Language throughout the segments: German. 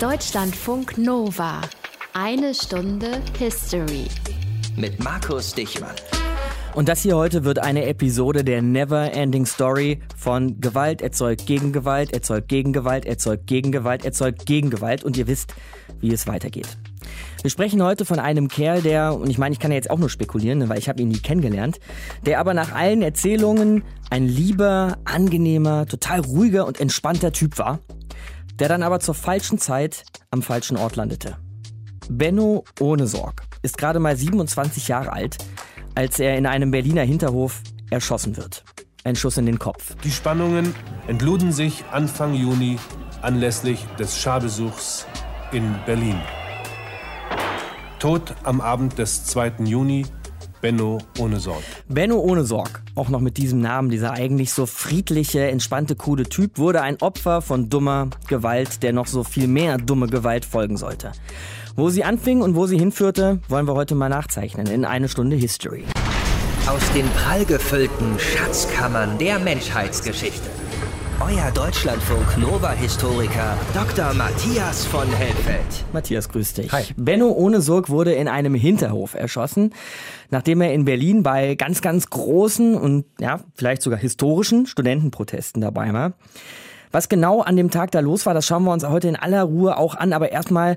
Deutschlandfunk Nova. Eine Stunde History. Mit Markus Dichmann. Und das hier heute wird eine Episode der Never Ending Story von Gewalt erzeugt Gegengewalt, erzeugt Gegengewalt, erzeugt Gegengewalt, erzeugt Gegengewalt. Und ihr wisst, wie es weitergeht. Wir sprechen heute von einem Kerl, der, und ich meine, ich kann ja jetzt auch nur spekulieren, weil ich habe ihn nie kennengelernt, der aber nach allen Erzählungen ein lieber, angenehmer, total ruhiger und entspannter Typ war, der dann aber zur falschen Zeit am falschen Ort landete. Benno ohne Sorg ist gerade mal 27 Jahre alt, als er in einem Berliner Hinterhof erschossen wird. Ein Schuss in den Kopf. Die Spannungen entluden sich Anfang Juni anlässlich des Scharbesuchs in Berlin. Tod am Abend des 2. Juni, Benno ohne Sorg. Benno ohne Sorg, auch noch mit diesem Namen, dieser eigentlich so friedliche, entspannte, coole Typ, wurde ein Opfer von dummer Gewalt, der noch so viel mehr dumme Gewalt folgen sollte. Wo sie anfing und wo sie hinführte, wollen wir heute mal nachzeichnen in eine Stunde History. Aus den prallgefüllten Schatzkammern der Menschheitsgeschichte. Euer Deutschlandfunk Nova-Historiker Dr. Matthias von Helfeld. Matthias, grüß dich. Hi. Benno ohne Sorg wurde in einem Hinterhof erschossen, nachdem er in Berlin bei ganz, ganz großen und ja, vielleicht sogar historischen Studentenprotesten dabei war. Was genau an dem Tag da los war, das schauen wir uns heute in aller Ruhe auch an. Aber erstmal,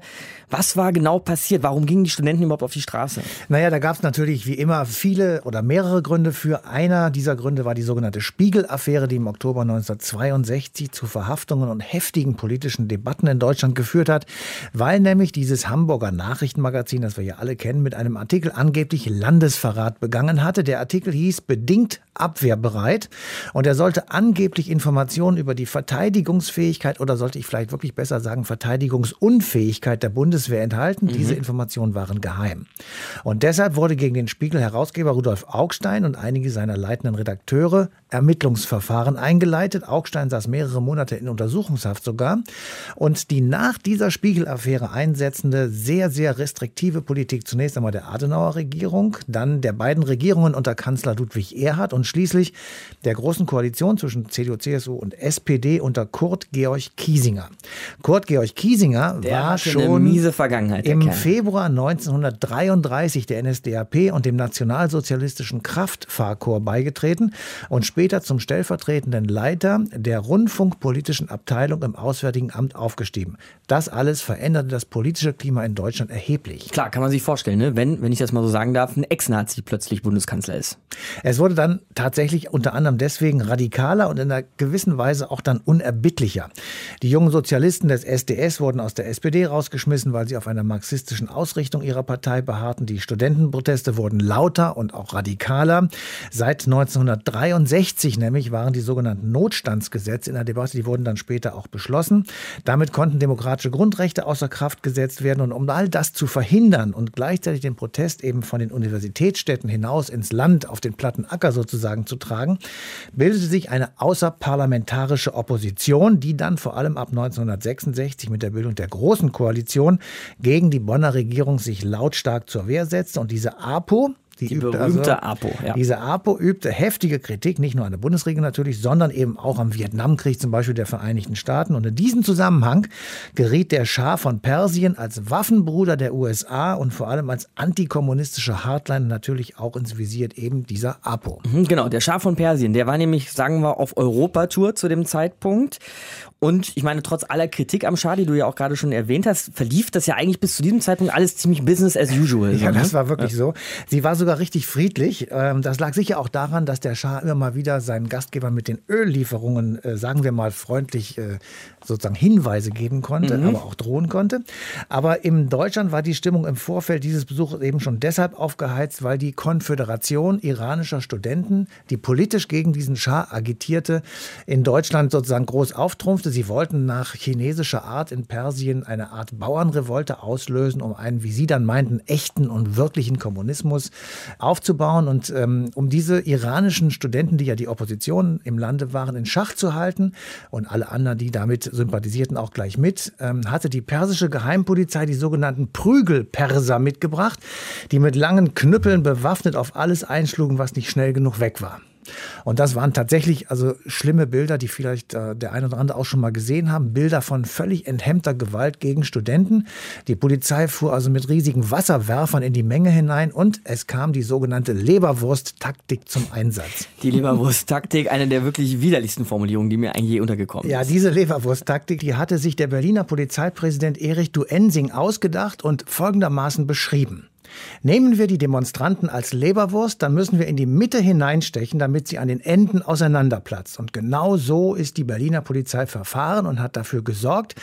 was war genau passiert? Warum gingen die Studenten überhaupt auf die Straße? Naja, da gab es natürlich wie immer viele oder mehrere Gründe für. Einer dieser Gründe war die sogenannte Spiegel-Affäre, die im Oktober 1962 zu Verhaftungen und heftigen politischen Debatten in Deutschland geführt hat, weil nämlich dieses Hamburger Nachrichtenmagazin, das wir ja alle kennen, mit einem Artikel angeblich Landesverrat begangen hatte. Der Artikel hieß bedingt abwehrbereit und er sollte angeblich Informationen über die Verteidigungsfähigkeit oder sollte ich vielleicht wirklich besser sagen Verteidigungsunfähigkeit der Bundeswehr enthalten. Mhm. Diese Informationen waren geheim. Und deshalb wurde gegen den Spiegel-Herausgeber Rudolf Augstein und einige seiner leitenden Redakteure Ermittlungsverfahren eingeleitet. Augstein saß mehrere Monate in Untersuchungshaft sogar. Und die nach dieser Spiegel-Affäre einsetzende, sehr, sehr restriktive Politik zunächst einmal der Adenauer Regierung, dann der beiden Regierungen unter Kanzler Ludwig Erhard und schließlich der großen Koalition zwischen CDU, CSU und SPD unter Kurt Georg Kiesinger. Kurt Georg Kiesinger Der war schon miese Vergangenheit. im. Februar 1933 der NSDAP und dem nationalsozialistischen Kraftfahrkorps beigetreten und später zum stellvertretenden Leiter der rundfunkpolitischen Abteilung im Auswärtigen Amt aufgestiegen. Das alles veränderte das politische Klima in Deutschland erheblich. Klar, kann man sich vorstellen, ne? wenn, wenn ich das mal so sagen darf, ein Ex-Nazi plötzlich Bundeskanzler ist. Es wurde dann tatsächlich unter anderem deswegen radikaler und in einer gewissen Weise auch dann unerbittlicher. Die jungen Sozialisten des SDS wurden aus der SPD rausgeschmissen, weil sie auf einer marxistischen Ausrichtung ihrer Partei beharrten. Die Studentenproteste wurden lauter und auch radikaler. Seit 1963 nämlich waren die sogenannten Notstandsgesetze in der Debatte, die wurden dann später auch beschlossen. Damit konnten demokratische Grundrechte außer Kraft gesetzt werden. Und um all das zu verhindern und gleichzeitig den Protest eben von den Universitätsstädten hinaus ins Land, auf den platten Acker sozusagen zu tragen, bildete sich eine außerparlamentarische Opposition, die dann vor allem ab 1966 mit der Bildung der Großen Koalition gegen die Bonner Regierung sich lautstark zur Wehr setzte. Und diese APO, Die übte berühmte APO, ja. Diese APO übte heftige Kritik, nicht nur an der Bundesregierung natürlich, sondern eben auch am Vietnamkrieg zum Beispiel der Vereinigten Staaten. Und in diesem Zusammenhang geriet der Schah von Persien als Waffenbruder der USA und vor allem als antikommunistischer Hardliner natürlich auch ins Visier eben dieser APO. Mhm, Genau, der Schah von Persien, der war nämlich, sagen wir, auf Europatour zu dem Zeitpunkt. Und ich meine, trotz aller Kritik am Schah, die du ja auch gerade schon erwähnt hast, verlief das ja eigentlich bis zu diesem Zeitpunkt alles ziemlich Business as usual. so, Ja, ne? das war wirklich so. Sie war sogar richtig friedlich. Ähm, Das lag sicher auch daran, dass der Schah immer mal wieder seinen Gastgeber mit den Öllieferungen, äh, sagen wir mal freundlich, äh, sozusagen Hinweise geben konnte, aber auch drohen konnte. Aber in Deutschland war die Stimmung im Vorfeld dieses Besuchs eben schon deshalb aufgeheizt, weil die Konföderation iranischer Studenten, die politisch gegen diesen Schah agitierte, in Deutschland sozusagen groß auftrumpfte. Sie wollten nach chinesischer Art in Persien eine Art Bauernrevolte auslösen, um einen, wie sie dann meinten, echten und wirklichen Kommunismus aufzubauen und ähm, um diese iranischen Studenten, die ja die Opposition im Lande waren, in Schach zu halten und alle anderen, die damit sympathisierten, auch gleich mit, ähm, hatte die persische Geheimpolizei die sogenannten Prügelperser mitgebracht, die mit langen Knüppeln bewaffnet auf alles einschlugen, was nicht schnell genug weg war. Und das waren tatsächlich also schlimme Bilder, die vielleicht äh, der eine oder andere auch schon mal gesehen haben. Bilder von völlig enthemmter Gewalt gegen Studenten. Die Polizei fuhr also mit riesigen Wasserwerfern in die Menge hinein und es kam die sogenannte Leberwurst-Taktik zum Einsatz. Die Leberwurst-Taktik, eine der wirklich widerlichsten Formulierungen, die mir eigentlich je untergekommen ist. Ja, diese Leberwurst-Taktik, die hatte sich der Berliner Polizeipräsident Erich Duensing ausgedacht und folgendermaßen beschrieben. Nehmen wir die Demonstranten als Leberwurst, dann müssen wir in die Mitte hineinstechen, damit sie an den Enden auseinanderplatzt. Und genau so ist die Berliner Polizei verfahren und hat dafür gesorgt,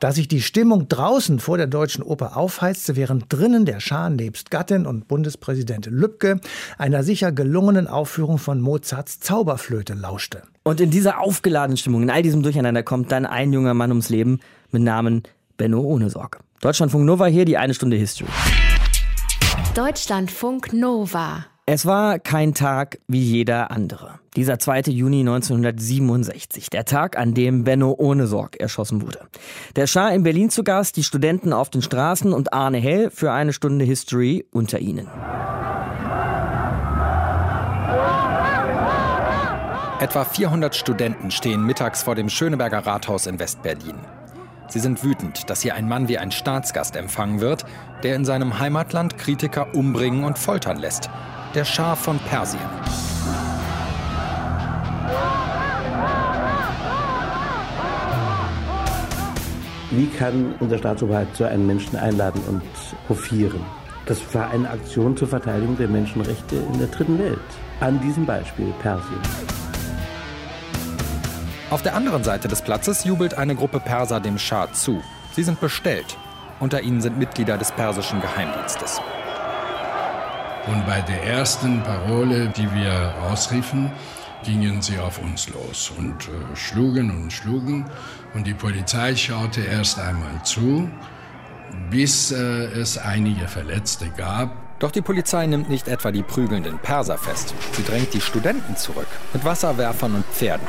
dass sich die Stimmung draußen vor der Deutschen Oper aufheizte, während drinnen der Schah nebst Gattin und Bundespräsident Lübcke einer sicher gelungenen Aufführung von Mozarts Zauberflöte lauschte. Und in dieser aufgeladenen Stimmung, in all diesem Durcheinander kommt dann ein junger Mann ums Leben mit Namen Benno Ohnesorg. Deutschlandfunk Nova hier, die eine Stunde History. Deutschlandfunk Nova. Es war kein Tag wie jeder andere. Dieser 2. Juni 1967, der Tag, an dem Benno ohne Sorg erschossen wurde. Der Schah in Berlin zu Gast, die Studenten auf den Straßen und Arne Hell für eine Stunde History unter ihnen. Etwa 400 Studenten stehen mittags vor dem Schöneberger Rathaus in Westberlin. Sie sind wütend, dass hier ein Mann wie ein Staatsgast empfangen wird, der in seinem Heimatland Kritiker umbringen und foltern lässt. Der Schah von Persien. Wie kann unser Staatsoberhaupt so einen Menschen einladen und hofieren? Das war eine Aktion zur Verteidigung der Menschenrechte in der dritten Welt. An diesem Beispiel Persien. Auf der anderen Seite des Platzes jubelt eine Gruppe Perser dem Schah zu. Sie sind bestellt. Unter ihnen sind Mitglieder des persischen Geheimdienstes. Und bei der ersten Parole, die wir ausriefen, gingen sie auf uns los und äh, schlugen und schlugen. Und die Polizei schaute erst einmal zu, bis äh, es einige Verletzte gab. Doch die Polizei nimmt nicht etwa die prügelnden Perser fest. Sie drängt die Studenten zurück mit Wasserwerfern und Pferden.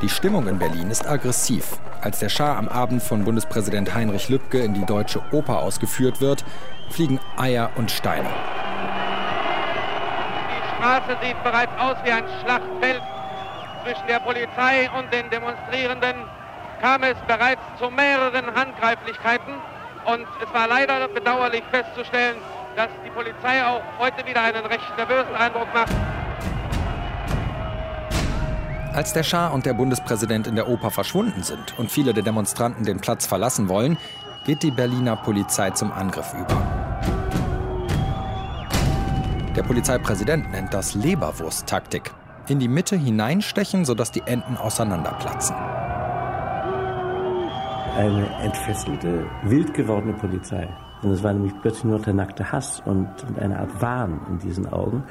Die Stimmung in Berlin ist aggressiv. Als der Schah am Abend von Bundespräsident Heinrich Lübke in die Deutsche Oper ausgeführt wird, fliegen Eier und Steine. Die Straße sieht bereits aus wie ein Schlachtfeld. Zwischen der Polizei und den Demonstrierenden kam es bereits zu mehreren Handgreiflichkeiten. Und es war leider bedauerlich festzustellen, dass die Polizei auch heute wieder einen recht nervösen Eindruck macht. Als der Schah und der Bundespräsident in der Oper verschwunden sind und viele der Demonstranten den Platz verlassen wollen, geht die Berliner Polizei zum Angriff über. Der Polizeipräsident nennt das Leberwurst-Taktik. In die Mitte hineinstechen, sodass die Enden auseinanderplatzen. Eine entfesselte, wild gewordene Polizei. Und es war nämlich plötzlich nur der nackte Hass und, und eine Art Wahn in diesen Augen.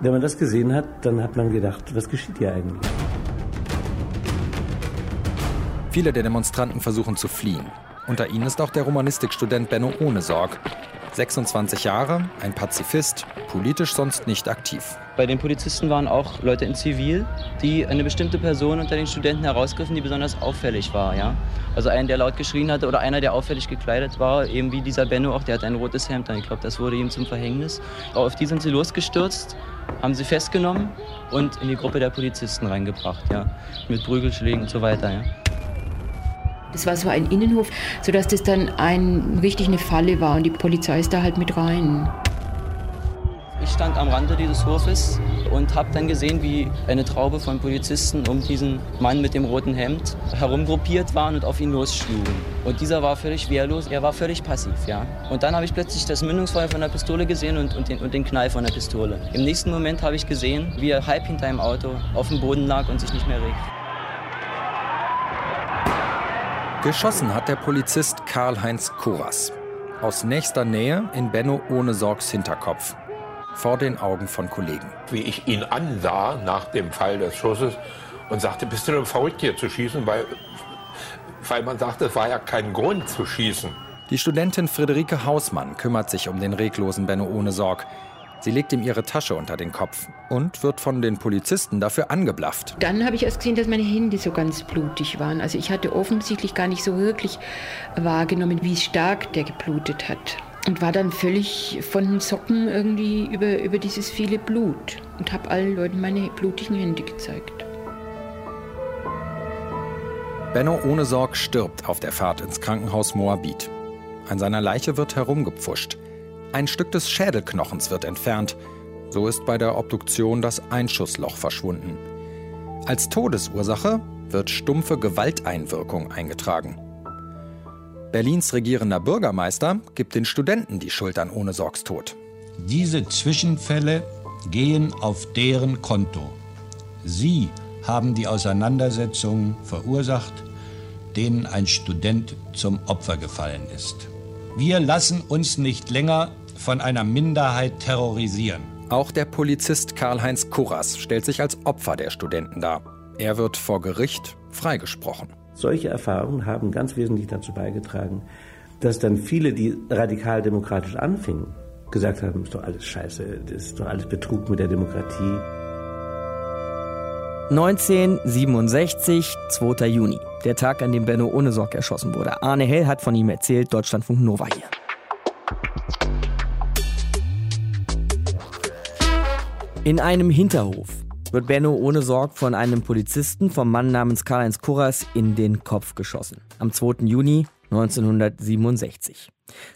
Wenn man das gesehen hat, dann hat man gedacht, was geschieht hier eigentlich? Viele der Demonstranten versuchen zu fliehen. Unter ihnen ist auch der Romanistikstudent Benno Ohnesorg. 26 Jahre, ein Pazifist, politisch sonst nicht aktiv. Bei den Polizisten waren auch Leute in Zivil, die eine bestimmte Person unter den Studenten herausgriffen, die besonders auffällig war. Ja? Also einen, der laut geschrien hatte oder einer, der auffällig gekleidet war, eben wie dieser Benno auch, der hat ein rotes Hemd an. Ich glaube, das wurde ihm zum Verhängnis. Auf die sind sie losgestürzt, haben sie festgenommen und in die Gruppe der Polizisten reingebracht, ja? mit Prügelschlägen und so weiter. Ja? Das war so ein Innenhof, sodass das dann ein, richtig eine Falle war und die Polizei ist da halt mit rein. Ich stand am Rande dieses Hofes und habe dann gesehen, wie eine Traube von Polizisten um diesen Mann mit dem roten Hemd herumgruppiert waren und auf ihn losschlugen. Und dieser war völlig wehrlos, er war völlig passiv. Ja? Und dann habe ich plötzlich das Mündungsfeuer von der Pistole gesehen und, und, den, und den Knall von der Pistole. Im nächsten Moment habe ich gesehen, wie er halb hinter einem Auto auf dem Boden lag und sich nicht mehr regt. Geschossen hat der Polizist Karl-Heinz Koras. Aus nächster Nähe in Benno ohne Sorgs Hinterkopf. Vor den Augen von Kollegen. Wie ich ihn ansah nach dem Fall des Schusses und sagte, bist du denn verrückt hier zu schießen? Weil, weil man sagte, es war ja kein Grund zu schießen. Die Studentin Friederike Hausmann kümmert sich um den reglosen Benno ohne Sorg. Sie legt ihm ihre Tasche unter den Kopf und wird von den Polizisten dafür angeblafft. Dann habe ich erst gesehen, dass meine Hände so ganz blutig waren. Also ich hatte offensichtlich gar nicht so wirklich wahrgenommen, wie stark der geblutet hat. und war dann völlig von den Socken irgendwie über, über dieses viele Blut und habe allen Leuten meine blutigen Hände gezeigt. Benno ohne Sorg stirbt auf der Fahrt ins Krankenhaus Moabit. An seiner Leiche wird herumgepfuscht. Ein Stück des Schädelknochens wird entfernt. So ist bei der Obduktion das Einschussloch verschwunden. Als Todesursache wird stumpfe Gewalteinwirkung eingetragen. Berlins regierender Bürgermeister gibt den Studenten die Schuld an ohne Sorgs Tod. Diese Zwischenfälle gehen auf deren Konto. Sie haben die Auseinandersetzungen verursacht, denen ein Student zum Opfer gefallen ist. Wir lassen uns nicht länger von einer Minderheit terrorisieren. Auch der Polizist Karl-Heinz Kurras stellt sich als Opfer der Studenten dar. Er wird vor Gericht freigesprochen. Solche Erfahrungen haben ganz wesentlich dazu beigetragen, dass dann viele, die radikal-demokratisch anfingen, gesagt haben, ist doch alles scheiße, das ist doch alles Betrug mit der Demokratie. 1967, 2. Juni, der Tag, an dem Benno Ohnesorg erschossen wurde. Arne Hell hat von ihm erzählt, Deutschlandfunk Nova hier. In einem Hinterhof wird Benno ohne Sorg von einem Polizisten vom Mann namens Karl-Heinz Kurras in den Kopf geschossen. Am 2. Juni 1967.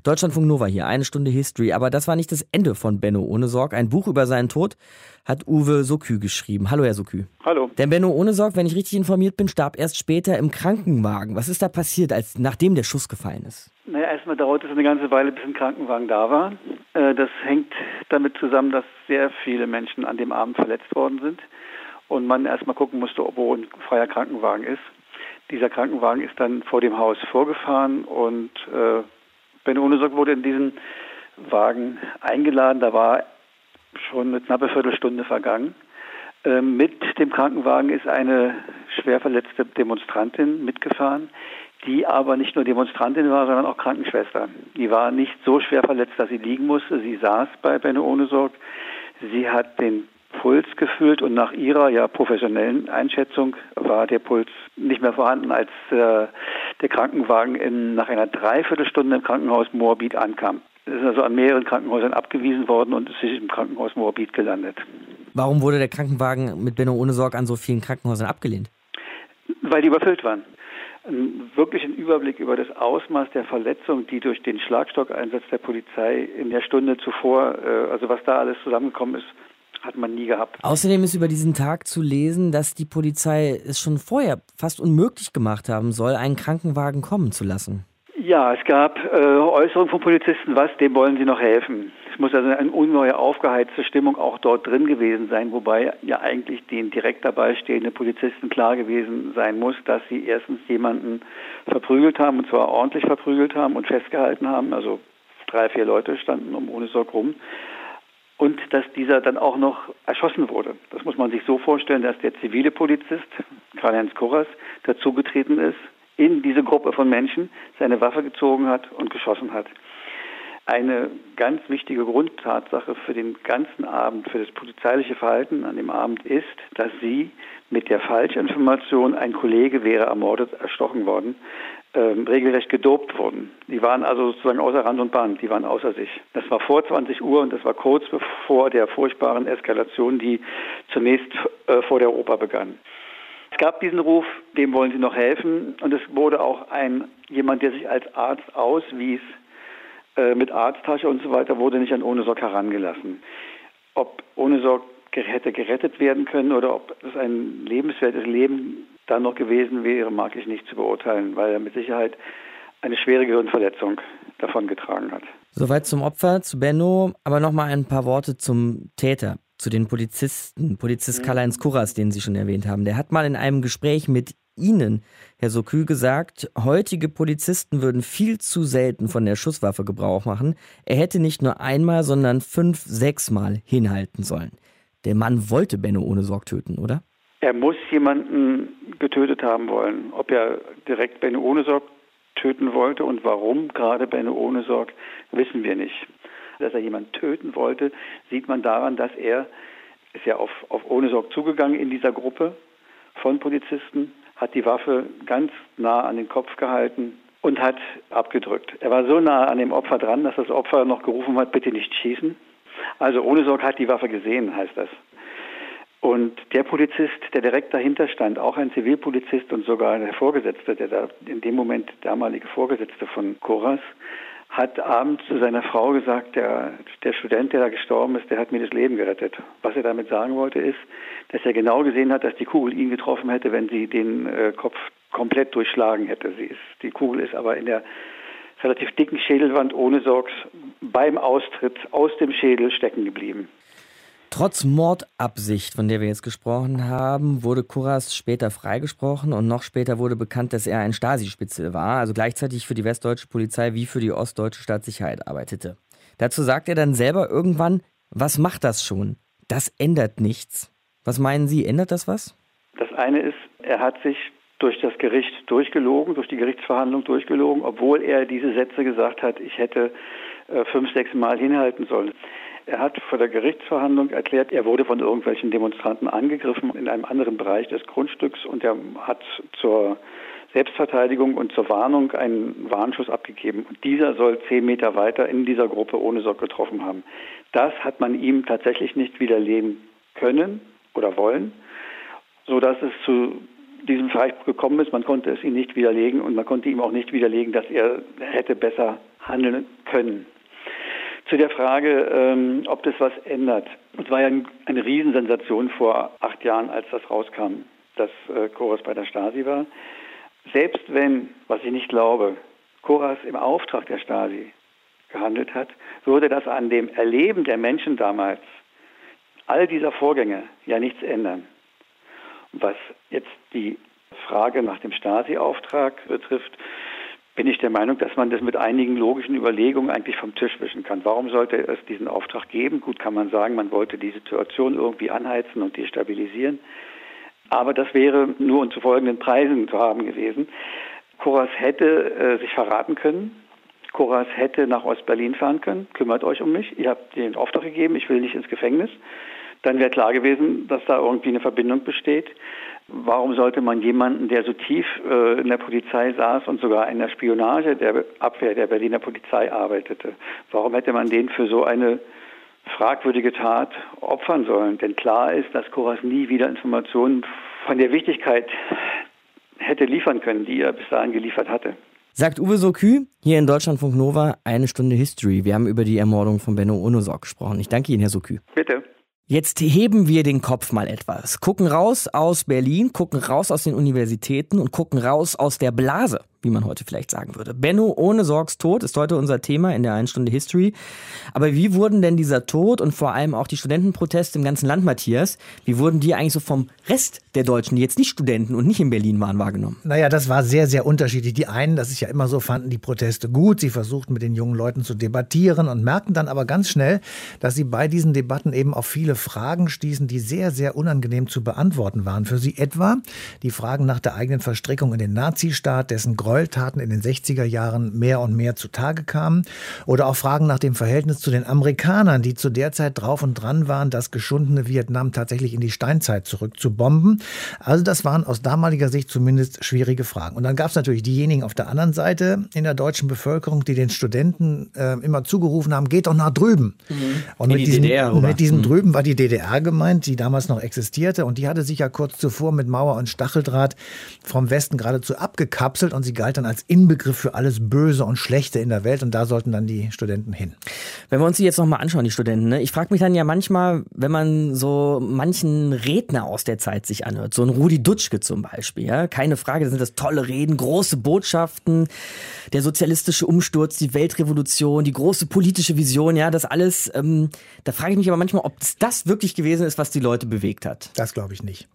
Deutschlandfunk Nova hier, eine Stunde History. Aber das war nicht das Ende von Benno ohne Sorg. Ein Buch über seinen Tod hat Uwe Sokü geschrieben. Hallo, Herr Sokü. Hallo. Denn Benno ohne Sorg, wenn ich richtig informiert bin, starb erst später im Krankenwagen. Was ist da passiert, als nachdem der Schuss gefallen ist? Naja, erstmal dauert es eine ganze Weile, bis ein Krankenwagen da war. Äh, das hängt damit zusammen, dass sehr viele Menschen an dem Abend verletzt worden sind und man erstmal gucken musste, wo ein freier Krankenwagen ist. Dieser Krankenwagen ist dann vor dem Haus vorgefahren und äh, Ben Ohnesorg wurde in diesen Wagen eingeladen. Da war schon eine knappe Viertelstunde vergangen. Äh, mit dem Krankenwagen ist eine schwer verletzte Demonstrantin mitgefahren, die aber nicht nur Demonstrantin war, sondern auch Krankenschwester. Die war nicht so schwer verletzt, dass sie liegen musste. Sie saß bei Benno Ohnesorg. Sie hat den Puls gefühlt und nach ihrer ja professionellen Einschätzung war der Puls nicht mehr vorhanden, als äh, der Krankenwagen in, nach einer Dreiviertelstunde im Krankenhaus Moabit ankam. Es ist also an mehreren Krankenhäusern abgewiesen worden und ist im Krankenhaus Moabit gelandet. Warum wurde der Krankenwagen mit Benno ohne Sorg an so vielen Krankenhäusern abgelehnt? Weil die überfüllt waren. Einen wirklichen Überblick über das Ausmaß der Verletzung, die durch den Schlagstockeinsatz der Polizei in der Stunde zuvor, äh, also was da alles zusammengekommen ist, hat man nie gehabt. Außerdem ist über diesen Tag zu lesen, dass die Polizei es schon vorher fast unmöglich gemacht haben soll, einen Krankenwagen kommen zu lassen. Ja, es gab äh, Äußerungen von Polizisten, was, dem wollen sie noch helfen. Es muss also eine ungeheure aufgeheizte Stimmung auch dort drin gewesen sein, wobei ja eigentlich den direkt dabei stehenden Polizisten klar gewesen sein muss, dass sie erstens jemanden verprügelt haben, und zwar ordentlich verprügelt haben und festgehalten haben. Also drei, vier Leute standen um ohne Sorg rum und dass dieser dann auch noch erschossen wurde. Das muss man sich so vorstellen, dass der zivile Polizist, Karl-Heinz Kurras, dazugetreten ist, in diese Gruppe von Menschen, seine Waffe gezogen hat und geschossen hat. Eine ganz wichtige Grundtatsache für den ganzen Abend, für das polizeiliche Verhalten an dem Abend ist, dass sie mit der Falschinformation, ein Kollege wäre ermordet, erstochen worden, ähm, regelrecht gedopt wurden. Die waren also sozusagen außer Rand und Band, die waren außer sich. Das war vor 20 Uhr und das war kurz bevor der furchtbaren Eskalation, die zunächst äh, vor der Oper begann. Es gab diesen Ruf, dem wollen Sie noch helfen und es wurde auch ein jemand, der sich als Arzt auswies, äh, mit Arzttasche und so weiter, wurde nicht an Ohnesorg herangelassen. Ob Ohnesorg hätte gerettet werden können oder ob es ein lebenswertes Leben dann noch gewesen wäre, mag ich nicht zu beurteilen, weil er mit Sicherheit eine schwere Gehirnverletzung davon getragen hat. Soweit zum Opfer, zu Benno, aber nochmal ein paar Worte zum Täter, zu den Polizisten, Polizist mhm. Karl-Heinz Kurras, den Sie schon erwähnt haben. Der hat mal in einem Gespräch mit Ihnen, Herr Sokü, gesagt, heutige Polizisten würden viel zu selten von der Schusswaffe Gebrauch machen. Er hätte nicht nur einmal, sondern fünf, sechsmal hinhalten sollen. Der Mann wollte Benno ohne Sorg töten, oder? Er muss jemanden getötet haben wollen. Ob er direkt Benno ohne Sorg töten wollte und warum gerade Benno ohne Sorg, wissen wir nicht. Dass er jemanden töten wollte, sieht man daran, dass er ist ja auf, auf ohne Sorg zugegangen in dieser Gruppe von Polizisten, hat die Waffe ganz nah an den Kopf gehalten und hat abgedrückt. Er war so nah an dem Opfer dran, dass das Opfer noch gerufen hat, bitte nicht schießen. Also ohne Sorge hat die Waffe gesehen, heißt das. Und der Polizist, der direkt dahinter stand, auch ein Zivilpolizist und sogar der Vorgesetzte, der da in dem Moment damalige Vorgesetzte von Koras, hat abends zu seiner Frau gesagt, der, der Student, der da gestorben ist, der hat mir das Leben gerettet. Was er damit sagen wollte, ist, dass er genau gesehen hat, dass die Kugel ihn getroffen hätte, wenn sie den äh, Kopf komplett durchschlagen hätte. Ist, die Kugel ist aber in der relativ dicken Schädelwand ohne Sorgs beim Austritt aus dem Schädel stecken geblieben. Trotz Mordabsicht, von der wir jetzt gesprochen haben, wurde Kurras später freigesprochen und noch später wurde bekannt, dass er ein Stasi-Spitzel war, also gleichzeitig für die westdeutsche Polizei wie für die ostdeutsche Staatssicherheit arbeitete. Dazu sagt er dann selber irgendwann, was macht das schon? Das ändert nichts. Was meinen Sie, ändert das was? Das eine ist, er hat sich durch das Gericht durchgelogen, durch die Gerichtsverhandlung durchgelogen, obwohl er diese Sätze gesagt hat, ich hätte äh, fünf, sechs Mal hinhalten sollen. Er hat vor der Gerichtsverhandlung erklärt, er wurde von irgendwelchen Demonstranten angegriffen in einem anderen Bereich des Grundstücks und er hat zur Selbstverteidigung und zur Warnung einen Warnschuss abgegeben. Und dieser soll zehn Meter weiter in dieser Gruppe ohne Sock getroffen haben. Das hat man ihm tatsächlich nicht widerlegen können oder wollen, so dass es zu diesem Freispruch gekommen ist. Man konnte es ihm nicht widerlegen und man konnte ihm auch nicht widerlegen, dass er hätte besser handeln können. Zu der Frage, ähm, ob das was ändert. Es war ja eine Riesensensation vor acht Jahren, als das rauskam, dass äh, Koras bei der Stasi war. Selbst wenn, was ich nicht glaube, Koras im Auftrag der Stasi gehandelt hat, würde das an dem Erleben der Menschen damals, all dieser Vorgänge, ja nichts ändern. Was jetzt die Frage nach dem Stasi-Auftrag betrifft, bin ich der Meinung, dass man das mit einigen logischen Überlegungen eigentlich vom Tisch wischen kann. Warum sollte es diesen Auftrag geben? Gut kann man sagen, man wollte die Situation irgendwie anheizen und destabilisieren. Aber das wäre nur zu folgenden Preisen zu haben gewesen. Koras hätte äh, sich verraten können. Koras hätte nach Ostberlin fahren können. Kümmert euch um mich. Ihr habt den Auftrag gegeben, ich will nicht ins Gefängnis. Dann wäre klar gewesen, dass da irgendwie eine Verbindung besteht. Warum sollte man jemanden, der so tief äh, in der Polizei saß und sogar in der Spionage der Abwehr der Berliner Polizei arbeitete, warum hätte man den für so eine fragwürdige Tat opfern sollen? Denn klar ist, dass Koras nie wieder Informationen von der Wichtigkeit hätte liefern können, die er bis dahin geliefert hatte. Sagt Uwe Sokü hier in Deutschlandfunk Nova eine Stunde History. Wir haben über die Ermordung von Benno Onosok gesprochen. Ich danke Ihnen, Herr Sokü. Bitte. Jetzt heben wir den Kopf mal etwas, gucken raus aus Berlin, gucken raus aus den Universitäten und gucken raus aus der Blase wie man heute vielleicht sagen würde. Benno ohne Sorgs Tod ist heute unser Thema in der 1 Stunde History. Aber wie wurden denn dieser Tod und vor allem auch die Studentenproteste im ganzen Land, Matthias, wie wurden die eigentlich so vom Rest der Deutschen, die jetzt nicht Studenten und nicht in Berlin waren, wahrgenommen? Naja, das war sehr, sehr unterschiedlich. Die einen, das ist ja immer so, fanden die Proteste gut. Sie versuchten mit den jungen Leuten zu debattieren und merkten dann aber ganz schnell, dass sie bei diesen Debatten eben auf viele Fragen stießen, die sehr, sehr unangenehm zu beantworten waren. Für sie etwa die Fragen nach der eigenen Verstrickung in den Nazistaat, dessen Gräuel Gräueltaten in den 60er Jahren mehr und mehr zutage kamen. Oder auch Fragen nach dem Verhältnis zu den Amerikanern, die zu der Zeit drauf und dran waren, das geschundene Vietnam tatsächlich in die Steinzeit zurückzubomben. Also das waren aus damaliger Sicht zumindest schwierige Fragen. Und dann gab es natürlich diejenigen auf der anderen Seite in der deutschen Bevölkerung, die den Studenten äh, immer zugerufen haben, geht doch nach drüben. Mhm. Und mit diesem, DDR, mit diesem mhm. drüben war die DDR gemeint, die damals noch existierte. Und die hatte sich ja kurz zuvor mit Mauer und Stacheldraht vom Westen geradezu abgekapselt und sie galt dann als Inbegriff für alles Böse und Schlechte in der Welt und da sollten dann die Studenten hin. Wenn wir uns die jetzt nochmal anschauen, die Studenten, ne? ich frage mich dann ja manchmal, wenn man so manchen Redner aus der Zeit sich anhört, so ein Rudi Dutschke zum Beispiel, ja? keine Frage, das sind das tolle Reden, große Botschaften, der sozialistische Umsturz, die Weltrevolution, die große politische Vision, ja, das alles, ähm, da frage ich mich aber manchmal, ob das wirklich gewesen ist, was die Leute bewegt hat. Das glaube ich nicht.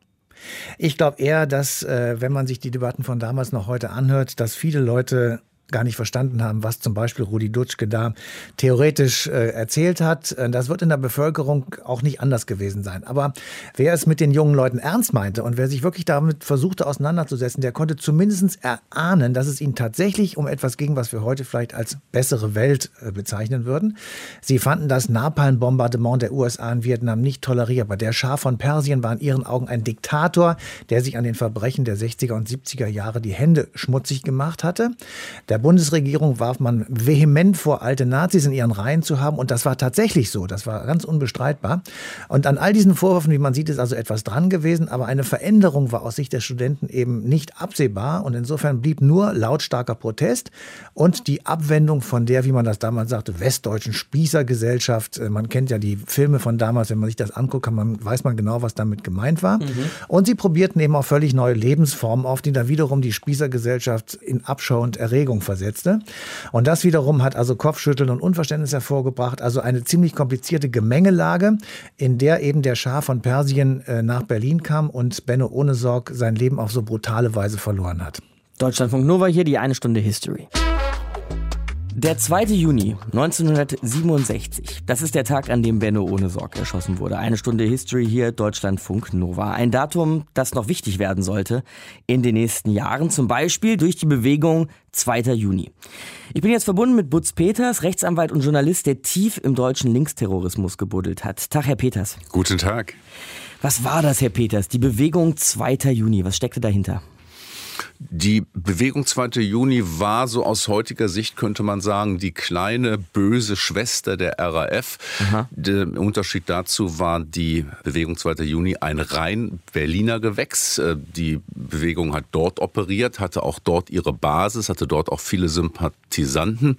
Ich glaube eher, dass, äh, wenn man sich die Debatten von damals noch heute anhört, dass viele Leute gar nicht verstanden haben, was zum Beispiel Rudi Dutschke da theoretisch äh, erzählt hat. Äh, das wird in der Bevölkerung auch nicht anders gewesen sein. Aber wer es mit den jungen Leuten ernst meinte und wer sich wirklich damit versuchte auseinanderzusetzen, der konnte zumindest erahnen, dass es ihnen tatsächlich um etwas ging, was wir heute vielleicht als bessere Welt äh, bezeichnen würden. Sie fanden das Napalm-Bombardement der USA in Vietnam nicht tolerierbar. Der Schah von Persien war in ihren Augen ein Diktator, der sich an den Verbrechen der 60er und 70er Jahre die Hände schmutzig gemacht hatte. Der Bundesregierung warf man vehement vor, alte Nazis in ihren Reihen zu haben. Und das war tatsächlich so. Das war ganz unbestreitbar. Und an all diesen Vorwürfen, wie man sieht, ist also etwas dran gewesen. Aber eine Veränderung war aus Sicht der Studenten eben nicht absehbar. Und insofern blieb nur lautstarker Protest und die Abwendung von der, wie man das damals sagte, westdeutschen Spießergesellschaft. Äh, man kennt ja die Filme von damals. Wenn man sich das anguckt, kann man, weiß man genau, was damit gemeint war. Mhm. Und sie probierten eben auch völlig neue Lebensformen auf, die dann wiederum die Spießergesellschaft in Abschau und Erregung versetzte. Und das wiederum hat also Kopfschütteln und Unverständnis hervorgebracht. Also eine ziemlich komplizierte Gemengelage, in der eben der Schah von Persien äh, nach Berlin kam und Benno Ohnesorg sein Leben auf so brutale Weise verloren hat. Deutschlandfunk Nova hier, die eine Stunde History. Der 2. Juni 1967, das ist der Tag, an dem Benno ohne Sorg erschossen wurde. Eine Stunde History hier, Deutschlandfunk Nova. Ein Datum, das noch wichtig werden sollte in den nächsten Jahren, zum Beispiel durch die Bewegung 2. Juni. Ich bin jetzt verbunden mit Butz Peters, Rechtsanwalt und Journalist, der tief im deutschen Linksterrorismus gebuddelt hat. Tag, Herr Peters. Guten Tag. Was war das, Herr Peters? Die Bewegung 2. Juni, was steckte dahinter? Die Bewegung 2. Juni war so aus heutiger Sicht, könnte man sagen, die kleine böse Schwester der RAF. Aha. Der Unterschied dazu war die Bewegung 2. Juni ein rein Berliner Gewächs. Äh, die Bewegung hat dort operiert, hatte auch dort ihre Basis, hatte dort auch viele Sympathisanten.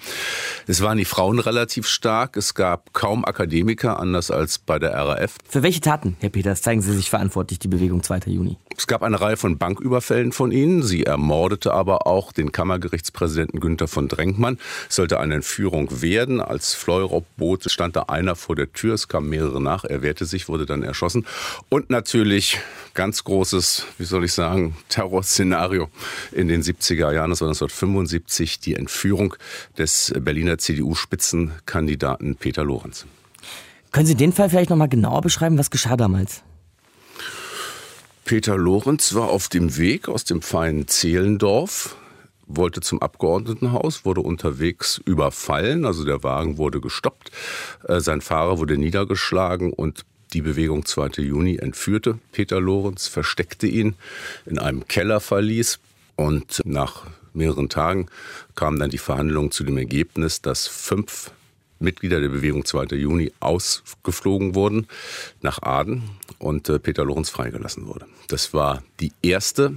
Es waren die Frauen relativ stark. Es gab kaum Akademiker, anders als bei der RAF. Für welche Taten, Herr Peters, zeigen Sie sich verantwortlich, die Bewegung 2. Juni? Es gab eine Reihe von Banküberfällen von ihnen. Sie ermordete aber auch den Kammergerichtspräsidenten Günther von Drenkmann. Es sollte eine Entführung werden. Als Fleurobboot stand da einer vor der Tür. Es kamen mehrere nach. Er wehrte sich, wurde dann erschossen. Und natürlich ganz großes, wie soll ich sagen, Terrorszenario in den 70er Jahren. Das war 1975 die Entführung des Berliner CDU-Spitzenkandidaten Peter Lorenz. Können Sie den Fall vielleicht noch mal genauer beschreiben? Was geschah damals? Peter Lorenz war auf dem Weg aus dem feinen Zehlendorf, wollte zum Abgeordnetenhaus, wurde unterwegs überfallen, also der Wagen wurde gestoppt, äh, sein Fahrer wurde niedergeschlagen und die Bewegung 2. Juni entführte Peter Lorenz, versteckte ihn in einem Kellerverlies und nach mehreren Tagen kamen dann die Verhandlungen zu dem Ergebnis, dass fünf Mitglieder der Bewegung 2. Juni ausgeflogen wurden nach Aden und äh, Peter Lorenz freigelassen wurde. Das war die erste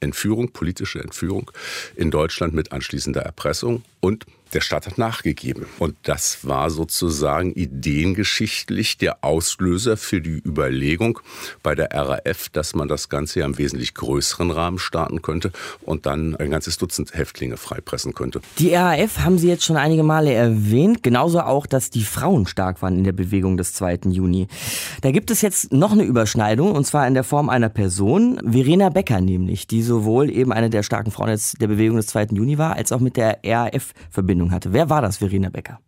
Entführung, politische Entführung in Deutschland mit anschließender Erpressung und der Staat hat nachgegeben. Und das war sozusagen ideengeschichtlich der Auslöser für die Überlegung bei der RAF, dass man das Ganze ja im wesentlich größeren Rahmen starten könnte und dann ein ganzes Dutzend Häftlinge freipressen könnte. Die RAF haben Sie jetzt schon einige Male erwähnt, genauso auch, dass die Frauen stark waren in der Bewegung des 2. Juni. Da gibt es jetzt noch eine Überschneidung und zwar in der Form einer Person, Verena Becker nämlich, die sowohl eben eine der starken Frauen der Bewegung des 2. Juni war, als auch mit der RAF Verbindung Verbindung hatte. Wer war das, Verena Becker?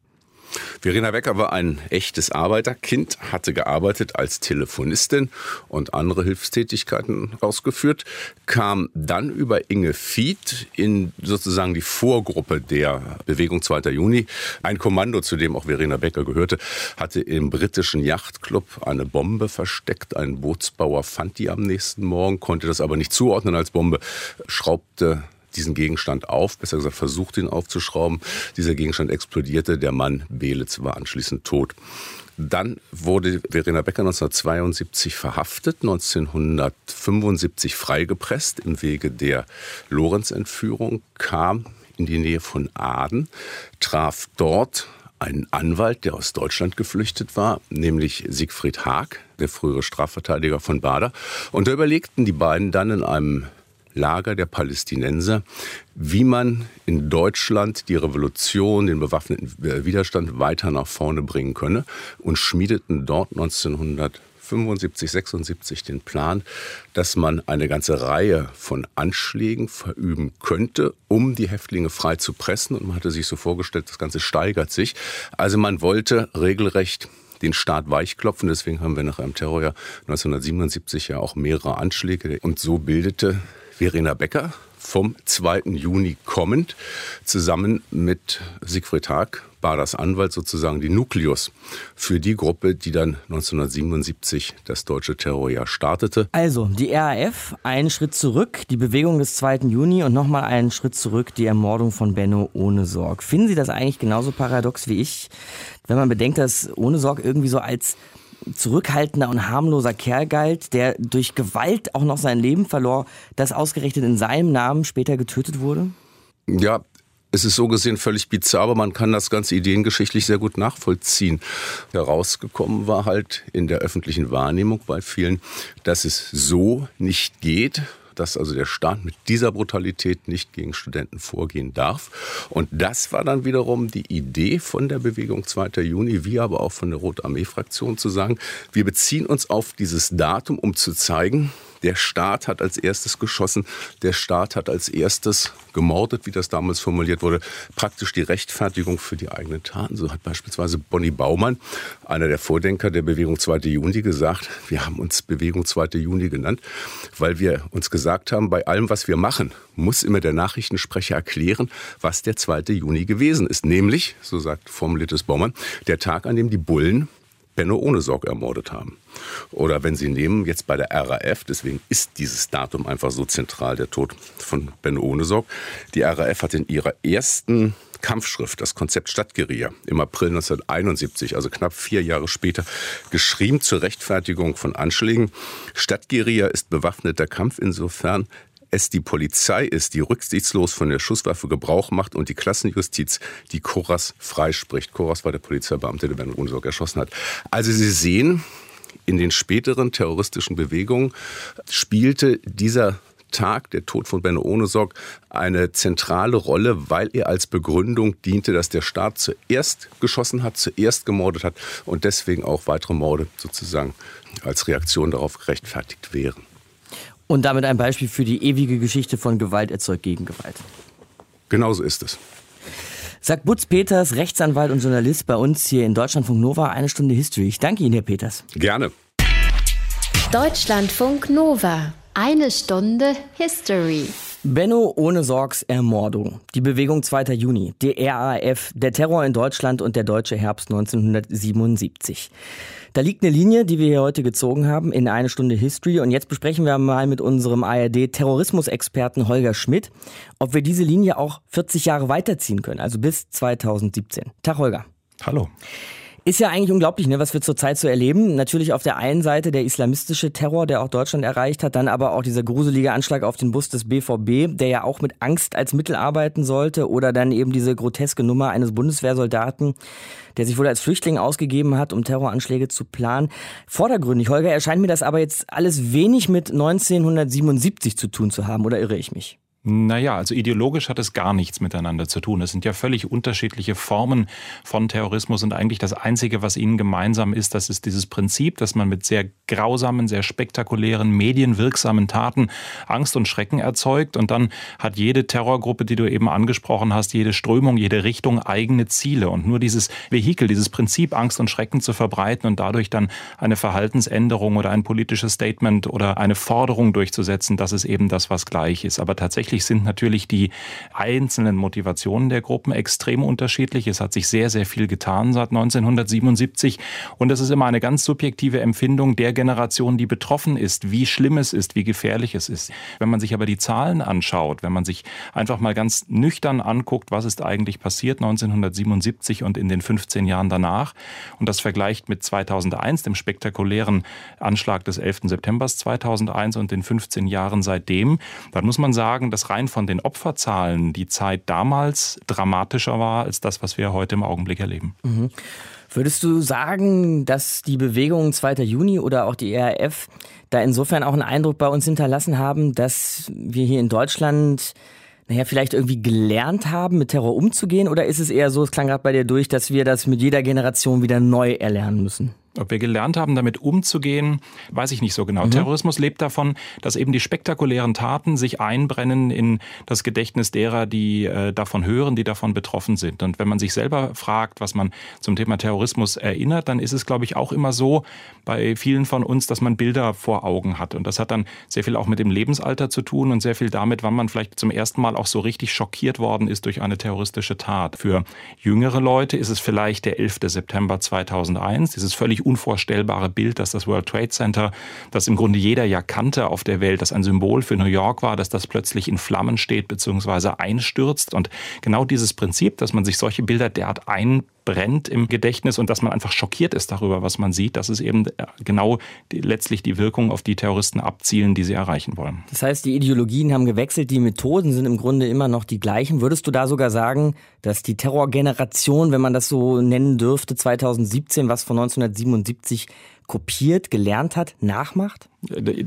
Verena Becker war ein echtes Arbeiterkind, hatte gearbeitet als Telefonistin und andere Hilfstätigkeiten ausgeführt, kam dann über Inge Fied in sozusagen die Vorgruppe der Bewegung 2. Juni. Ein Kommando, zu dem auch Verena Becker gehörte, hatte im britischen Yachtclub eine Bombe versteckt. Ein Bootsbauer fand die am nächsten Morgen, konnte das aber nicht zuordnen als Bombe, schraubte diesen Gegenstand auf, besser gesagt versucht ihn aufzuschrauben. Dieser Gegenstand explodierte, der Mann Belitz war anschließend tot. Dann wurde Verena Becker 1972 verhaftet, 1975 freigepresst im Wege der Lorenz-Entführung, kam in die Nähe von Aden, traf dort einen Anwalt, der aus Deutschland geflüchtet war, nämlich Siegfried Haag, der frühere Strafverteidiger von Bader. Und da überlegten die beiden dann in einem Lager der Palästinenser, wie man in Deutschland die Revolution, den bewaffneten Widerstand weiter nach vorne bringen könne und schmiedeten dort 1975, 76 den Plan, dass man eine ganze Reihe von Anschlägen verüben könnte, um die Häftlinge frei zu pressen. Und man hatte sich so vorgestellt, das Ganze steigert sich. Also man wollte regelrecht den Staat weichklopfen. Deswegen haben wir nach einem Terrorjahr 1977 ja auch mehrere Anschläge. Und so bildete Verena Becker vom 2. Juni kommend, zusammen mit Siegfried Haag, Baders Anwalt sozusagen die Nukleus für die Gruppe, die dann 1977 das deutsche Terrorjahr startete. Also, die RAF, einen Schritt zurück, die Bewegung des 2. Juni und nochmal einen Schritt zurück, die Ermordung von Benno ohne Sorg. Finden Sie das eigentlich genauso paradox wie ich, wenn man bedenkt, dass ohne Sorg irgendwie so als zurückhaltender und harmloser Kerl galt, der durch Gewalt auch noch sein Leben verlor, das ausgerechnet in seinem Namen später getötet wurde? Ja, es ist so gesehen völlig bizarr, aber man kann das Ganze ideengeschichtlich sehr gut nachvollziehen. Herausgekommen war halt in der öffentlichen Wahrnehmung bei vielen, dass es so nicht geht, dass also der Staat mit dieser Brutalität nicht gegen Studenten vorgehen darf. Und das war dann wiederum die Idee von der Bewegung 2. Juni, wie aber auch von der Rote Armee-Fraktion zu sagen, wir beziehen uns auf dieses Datum, um zu zeigen, der Staat hat als erstes geschossen, der Staat hat als erstes gemordet, wie das damals formuliert wurde, praktisch die Rechtfertigung für die eigenen Taten. So hat beispielsweise Bonnie Baumann, einer der Vordenker der Bewegung 2. Juni, gesagt, wir haben uns Bewegung 2. Juni genannt, weil wir uns gesagt haben, bei allem, was wir machen, muss immer der Nachrichtensprecher erklären, was der 2. Juni gewesen ist. Nämlich, so sagt formuliertes Baumann, der Tag, an dem die Bullen Benno ohne Sorg ermordet haben. Oder wenn Sie nehmen, jetzt bei der RAF, deswegen ist dieses Datum einfach so zentral, der Tod von Benno ohne Sorg. Die RAF hat in ihrer ersten Kampfschrift, das Konzept Stadtgeria, im April 1971, also knapp vier Jahre später, geschrieben zur Rechtfertigung von Anschlägen. Stadtgeria ist bewaffneter Kampf insofern, es die Polizei ist, die rücksichtslos von der Schusswaffe Gebrauch macht und die Klassenjustiz, die Koras freispricht. Koras war der Polizeibeamte, der Bernd Unsorg erschossen hat. Also Sie sehen, in den späteren terroristischen Bewegungen spielte dieser Tag, der Tod von Benno Ohnesorg, eine zentrale Rolle, weil er als Begründung diente, dass der Staat zuerst geschossen hat, zuerst gemordet hat und deswegen auch weitere Morde sozusagen als Reaktion darauf gerechtfertigt wären. Und damit ein Beispiel für die ewige Geschichte von Gewalt erzeugt Gegengewalt. Genauso ist es. Sagt Butz Peters, Rechtsanwalt und Journalist bei uns hier in Deutschlandfunk Nova, eine Stunde History. Ich danke Ihnen, Herr Peters. Gerne. Deutschlandfunk Nova, eine Stunde History. Benno ohne Sorgs Ermordung. Die Bewegung 2. Juni, die RAF, der Terror in Deutschland und der deutsche Herbst 1977. Da liegt eine Linie, die wir hier heute gezogen haben in eine Stunde History. Und jetzt besprechen wir mal mit unserem ARD-Terrorismusexperten Holger Schmidt, ob wir diese Linie auch 40 Jahre weiterziehen können, also bis 2017. Tag, Holger. Hallo. Ist ja eigentlich unglaublich, ne, was wir zurzeit so erleben. Natürlich auf der einen Seite der islamistische Terror, der auch Deutschland erreicht hat, dann aber auch dieser gruselige Anschlag auf den Bus des BVB, der ja auch mit Angst als Mittel arbeiten sollte, oder dann eben diese groteske Nummer eines Bundeswehrsoldaten, der sich wohl als Flüchtling ausgegeben hat, um Terroranschläge zu planen. Vordergründig, Holger, erscheint mir das aber jetzt alles wenig mit 1977 zu tun zu haben, oder irre ich mich? Naja, also ideologisch hat es gar nichts miteinander zu tun. Es sind ja völlig unterschiedliche Formen von Terrorismus und eigentlich das Einzige, was ihnen gemeinsam ist, das ist dieses Prinzip, dass man mit sehr grausamen, sehr spektakulären, medienwirksamen Taten Angst und Schrecken erzeugt und dann hat jede Terrorgruppe, die du eben angesprochen hast, jede Strömung, jede Richtung eigene Ziele und nur dieses Vehikel, dieses Prinzip, Angst und Schrecken zu verbreiten und dadurch dann eine Verhaltensänderung oder ein politisches Statement oder eine Forderung durchzusetzen, das ist eben das, was gleich ist. Aber tatsächlich Tatsächlich sind natürlich die einzelnen Motivationen der Gruppen extrem unterschiedlich. Es hat sich sehr, sehr viel getan seit 1977 und es ist immer eine ganz subjektive Empfindung der Generation, die betroffen ist, wie schlimm es ist, wie gefährlich es ist. Wenn man sich aber die Zahlen anschaut, wenn man sich einfach mal ganz nüchtern anguckt, was ist eigentlich passiert 1977 und in den 15 Jahren danach und das vergleicht mit 2001, dem spektakulären Anschlag des 11. September 2001 und den 15 Jahren seitdem, dann muss man sagen, dass rein von den Opferzahlen die Zeit damals dramatischer war als das, was wir heute im Augenblick erleben. Mhm. Würdest du sagen, dass die Bewegung 2. Juni oder auch die ERF da insofern auch einen Eindruck bei uns hinterlassen haben, dass wir hier in Deutschland naja, vielleicht irgendwie gelernt haben, mit Terror umzugehen? Oder ist es eher so, es klang gerade bei dir durch, dass wir das mit jeder Generation wieder neu erlernen müssen? Ob wir gelernt haben, damit umzugehen, weiß ich nicht so genau. Mhm. Terrorismus lebt davon, dass eben die spektakulären Taten sich einbrennen in das Gedächtnis derer, die äh, davon hören, die davon betroffen sind. Und wenn man sich selber fragt, was man zum Thema Terrorismus erinnert, dann ist es, glaube ich, auch immer so bei vielen von uns, dass man Bilder vor Augen hat. Und das hat dann sehr viel auch mit dem Lebensalter zu tun und sehr viel damit, wann man vielleicht zum ersten Mal auch so richtig schockiert worden ist durch eine terroristische Tat. Für jüngere Leute ist es vielleicht der 11. September 2001, dieses völlig unvorstellbare Bild, dass das World Trade Center, das im Grunde jeder ja kannte auf der Welt, das ein Symbol für New York war, dass das plötzlich in Flammen steht bzw. einstürzt. Und genau dieses Prinzip, dass man sich solche Bilder derart einbrennt im Gedächtnis und dass man einfach schockiert ist darüber, was man sieht, das ist eben äh, genau die, letztlich die Wirkung, auf die Terroristen abzielen, die sie erreichen wollen. Das heißt, die Ideologien haben gewechselt, die Methoden sind im Grunde immer noch die gleichen. Würdest du da sogar sagen, dass die Terrorgeneration, wenn man das so nennen dürfte, 2017, was von 1977 kopiert, gelernt hat, nachmacht?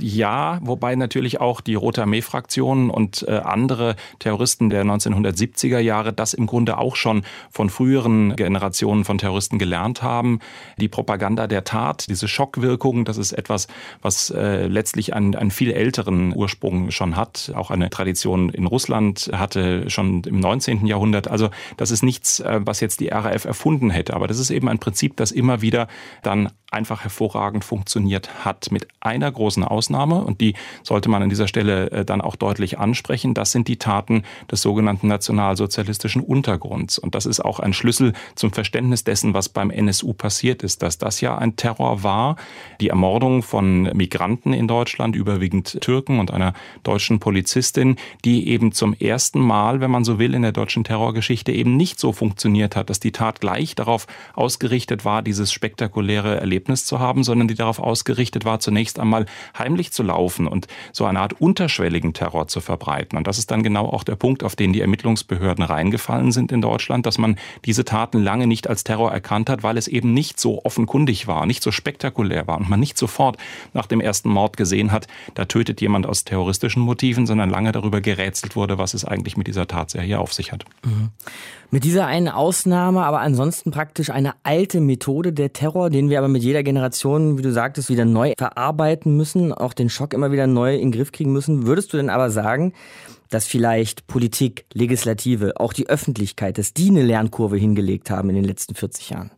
Ja, wobei natürlich auch die Rote Armee-Fraktion und äh, andere Terroristen der 1970er Jahre das im Grunde auch schon von früheren Generationen von Terroristen gelernt haben. Die Propaganda der Tat, diese Schockwirkung, das ist etwas, was äh, letztlich einen, einen viel älteren Ursprung schon hat. Auch eine Tradition in Russland hatte schon im 19. Jahrhundert. Also das ist nichts, äh, was jetzt die RAF erfunden hätte. Aber das ist eben ein Prinzip, das immer wieder dann einfach hervorragend funktioniert hat mit einer großen Ausnahme und die sollte man an dieser Stelle äh, dann auch deutlich ansprechen. Das sind die Taten des sogenannten nationalsozialistischen Untergrunds. Und das ist auch ein Schlüssel zum Verständnis dessen, was beim NSU passiert ist, dass das ja ein Terror war. Die Ermordung von Migranten in Deutschland, überwiegend Türken und einer deutschen Polizistin, die eben zum ersten Mal, wenn man so will, in der deutschen Terrorgeschichte eben nicht so funktioniert hat, dass die Tat gleich darauf ausgerichtet war, dieses spektakuläre Erlebnis zu haben, sondern die darauf ausgerichtet war, zunächst einmal heimlich zu laufen und so eine Art unterschwelligen Terror zu verbreiten. Und das ist dann genau auch der Punkt, auf den die Ermittlungsbehörden reingefallen sind in Deutschland, dass man diese Taten lange nicht als Terror erkannt hat, weil es eben nicht so offenkundig war, nicht so spektakulär war und man nicht sofort nach dem ersten Mord gesehen hat, da tötet jemand aus terroristischen Motiven, sondern lange darüber gerätselt wurde, was es eigentlich mit dieser Tatserie auf sich hat. Mhm. Mit dieser einen Ausnahme, aber ansonsten praktisch eine alte Methode der Terror, den wir aber mit jeder Generation, wie du sagtest, wieder neu verarbeiten müssen, auch den Schock immer wieder neu in den Griff kriegen müssen. Würdest du denn aber sagen, dass vielleicht Politik, Legislative, auch die Öffentlichkeit, dass die eine Lernkurve hingelegt haben in den letzten 40 Jahren?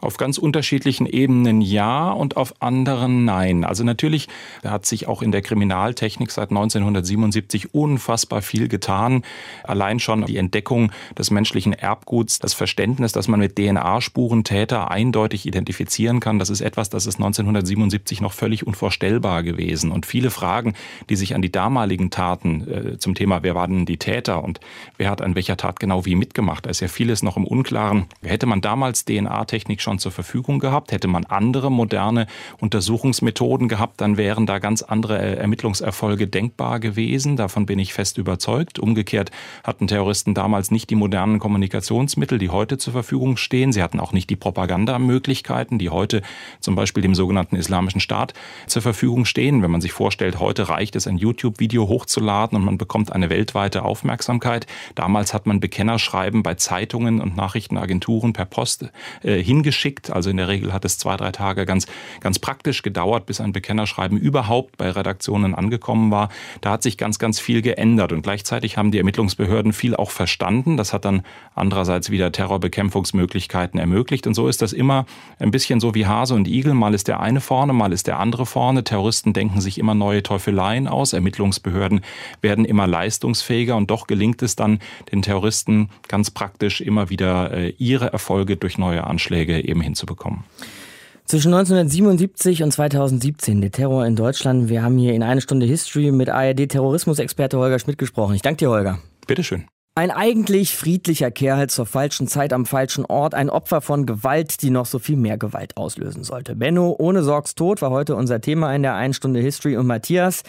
Auf ganz unterschiedlichen Ebenen ja und auf anderen nein. Also natürlich hat sich auch in der Kriminaltechnik seit 1977 unfassbar viel getan. Allein schon die Entdeckung des menschlichen Erbguts, das Verständnis, dass man mit DNA-Spuren Täter eindeutig identifizieren kann, das ist etwas, das ist 1977 noch völlig unvorstellbar gewesen. Und viele Fragen, die sich an die damaligen Taten äh, zum Thema, wer waren die Täter und wer hat an welcher Tat genau wie mitgemacht, da ist ja vieles noch im Unklaren. Hätte man damals DNA-Technik schon schon zur Verfügung gehabt. Hätte man andere moderne Untersuchungsmethoden gehabt, dann wären da ganz andere Ermittlungserfolge denkbar gewesen. Davon bin ich fest überzeugt. Umgekehrt hatten Terroristen damals nicht die modernen Kommunikationsmittel, die heute zur Verfügung stehen. Sie hatten auch nicht die Propagandamöglichkeiten, die heute zum Beispiel dem sogenannten Islamischen Staat zur Verfügung stehen. Wenn man sich vorstellt, heute reicht es, ein YouTube-Video hochzuladen und man bekommt eine weltweite Aufmerksamkeit. Damals hat man Bekennerschreiben bei Zeitungen und Nachrichtenagenturen per Post äh, hingeschickt geschickt. Also in der Regel hat es zwei, drei Tage ganz, ganz praktisch gedauert, bis ein Bekennerschreiben überhaupt bei Redaktionen angekommen war. Da hat sich ganz, ganz viel geändert und gleichzeitig haben die Ermittlungsbehörden viel auch verstanden. Das hat dann andererseits wieder Terrorbekämpfungsmöglichkeiten ermöglicht und so ist das immer ein bisschen so wie Hase und Igel. Mal ist der eine vorne, mal ist der andere vorne. Terroristen denken sich immer neue Teufeleien aus. Ermittlungsbehörden werden immer leistungsfähiger und doch gelingt es dann den Terroristen ganz praktisch immer wieder äh, ihre Erfolge durch neue Anschläge eben hinzubekommen. Zwischen 1977 und 2017 der Terror in Deutschland. Wir haben hier in eine Stunde History mit ARD-Terrorismusexperte Holger Schmidt gesprochen. Ich danke dir, Holger. Bitteschön. Ein eigentlich friedlicher Kerl zur falschen Zeit am falschen Ort, ein Opfer von Gewalt, die noch so viel mehr Gewalt auslösen sollte. Benno ohne Sorgs Tod war heute unser Thema in der einen Stunde History und Matthias.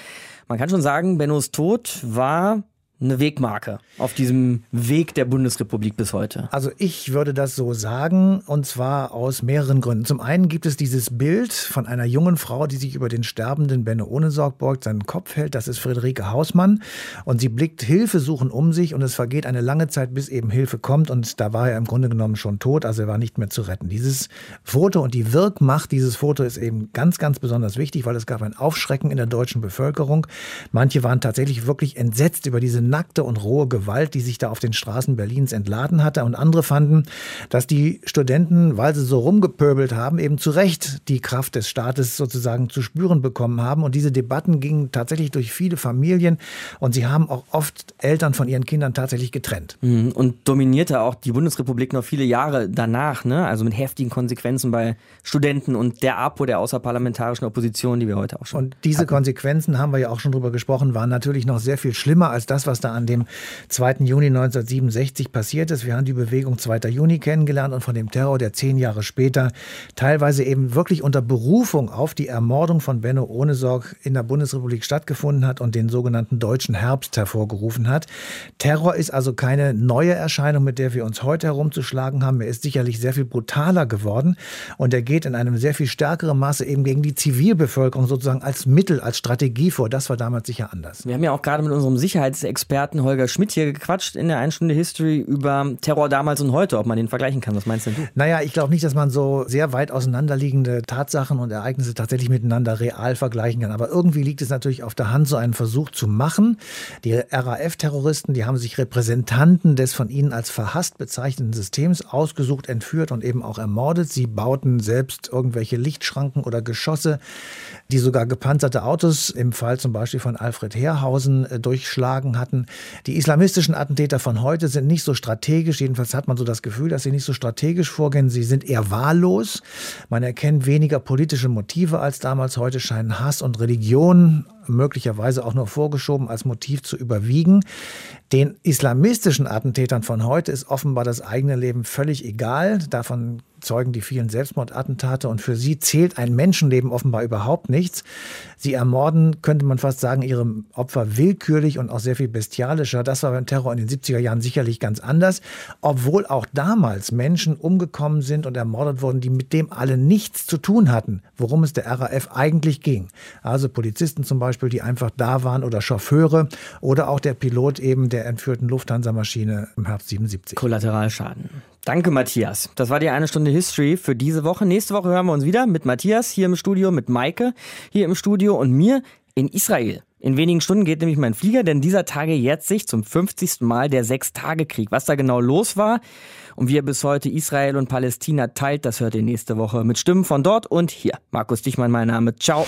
Man kann schon sagen, Bennos Tod war eine Wegmarke auf diesem Weg der Bundesrepublik bis heute? Also ich würde das so sagen und zwar aus mehreren Gründen. Zum einen gibt es dieses Bild von einer jungen Frau, die sich über den sterbenden Benno Ohnesorg beugt, seinen Kopf hält. Das ist Friederike Hausmann und sie blickt Hilfe suchen um sich und es vergeht eine lange Zeit, bis eben Hilfe kommt und da war er im Grunde genommen schon tot, also er war nicht mehr zu retten. Dieses Foto und die Wirkmacht dieses Foto ist eben ganz, ganz besonders wichtig, weil es gab ein Aufschrecken in der deutschen Bevölkerung. Manche waren tatsächlich wirklich entsetzt über diese nackte und rohe Gewalt, die sich da auf den Straßen Berlins entladen hatte. Und andere fanden, dass die Studenten, weil sie so rumgepöbelt haben, eben zu Recht die Kraft des Staates sozusagen zu spüren bekommen haben. Und diese Debatten gingen tatsächlich durch viele Familien und sie haben auch oft Eltern von ihren Kindern tatsächlich getrennt. Mhm. Und dominierte auch die Bundesrepublik noch viele Jahre danach, ne? also mit heftigen Konsequenzen bei Studenten und der APO, der außerparlamentarischen Opposition, die wir heute auch schon. Und diese hatten. Konsequenzen, haben wir ja auch schon drüber gesprochen, waren natürlich noch sehr viel schlimmer als das, was da an dem 2. Juni 1967 passiert ist. Wir haben die Bewegung 2. Juni kennengelernt und von dem Terror, der zehn Jahre später teilweise eben wirklich unter Berufung auf die Ermordung von Benno Ohnesorg in der Bundesrepublik stattgefunden hat und den sogenannten Deutschen Herbst hervorgerufen hat. Terror ist also keine neue Erscheinung, mit der wir uns heute herumzuschlagen haben. Er ist sicherlich sehr viel brutaler geworden und er geht in einem sehr viel stärkeren Maße eben gegen die Zivilbevölkerung sozusagen als Mittel, als Strategie vor. Das war damals sicher anders. Wir haben ja auch gerade mit unserem Sicherheitsexperten Holger Schmidt hier gequatscht in der Einstunde History über Terror damals und heute, ob man den vergleichen kann. Was meinst denn du? Naja, ich glaube nicht, dass man so sehr weit auseinanderliegende Tatsachen und Ereignisse tatsächlich miteinander real vergleichen kann. Aber irgendwie liegt es natürlich auf der Hand, so einen Versuch zu machen. Die RAF-Terroristen, die haben sich Repräsentanten des von ihnen als verhasst bezeichneten Systems ausgesucht, entführt und eben auch ermordet. Sie bauten selbst irgendwelche Lichtschranken oder Geschosse, die sogar gepanzerte Autos im Fall zum Beispiel von Alfred Herrhausen äh, durchschlagen hatten. Die islamistischen Attentäter von heute sind nicht so strategisch, jedenfalls hat man so das Gefühl, dass sie nicht so strategisch vorgehen. Sie sind eher wahllos. Man erkennt weniger politische Motive als damals. Heute scheinen Hass und Religion möglicherweise auch nur vorgeschoben als Motiv zu überwiegen. Den islamistischen Attentätern von heute ist offenbar das eigene Leben völlig egal. Davon zeugen die vielen Selbstmordattentate und für sie zählt ein Menschenleben offenbar überhaupt nichts. Sie ermorden, könnte man fast sagen, ihre Opfer willkürlich und auch sehr viel bestialischer. Das war beim Terror in den 70er Jahren sicherlich ganz anders, obwohl auch damals Menschen umgekommen sind und ermordet wurden, die mit dem alle nichts zu tun hatten, worum es der RAF eigentlich ging. Also Polizisten zum Beispiel, die einfach da waren oder Chauffeure oder auch der Pilot eben der entführten Lufthansa-Maschine im Herbst 77. Kollateralschaden. Danke, Matthias. Das war die eine Stunde History für diese Woche. Nächste Woche hören wir uns wieder mit Matthias hier im Studio, mit Maike hier im Studio und mir in Israel. In wenigen Stunden geht nämlich mein Flieger, denn dieser Tage jährt sich zum 50. Mal der Sechstagekrieg. Was da genau los war und wie er bis heute Israel und Palästina teilt, das hört ihr nächste Woche mit Stimmen von dort und hier. Markus Dichmann, mein Name. Ciao.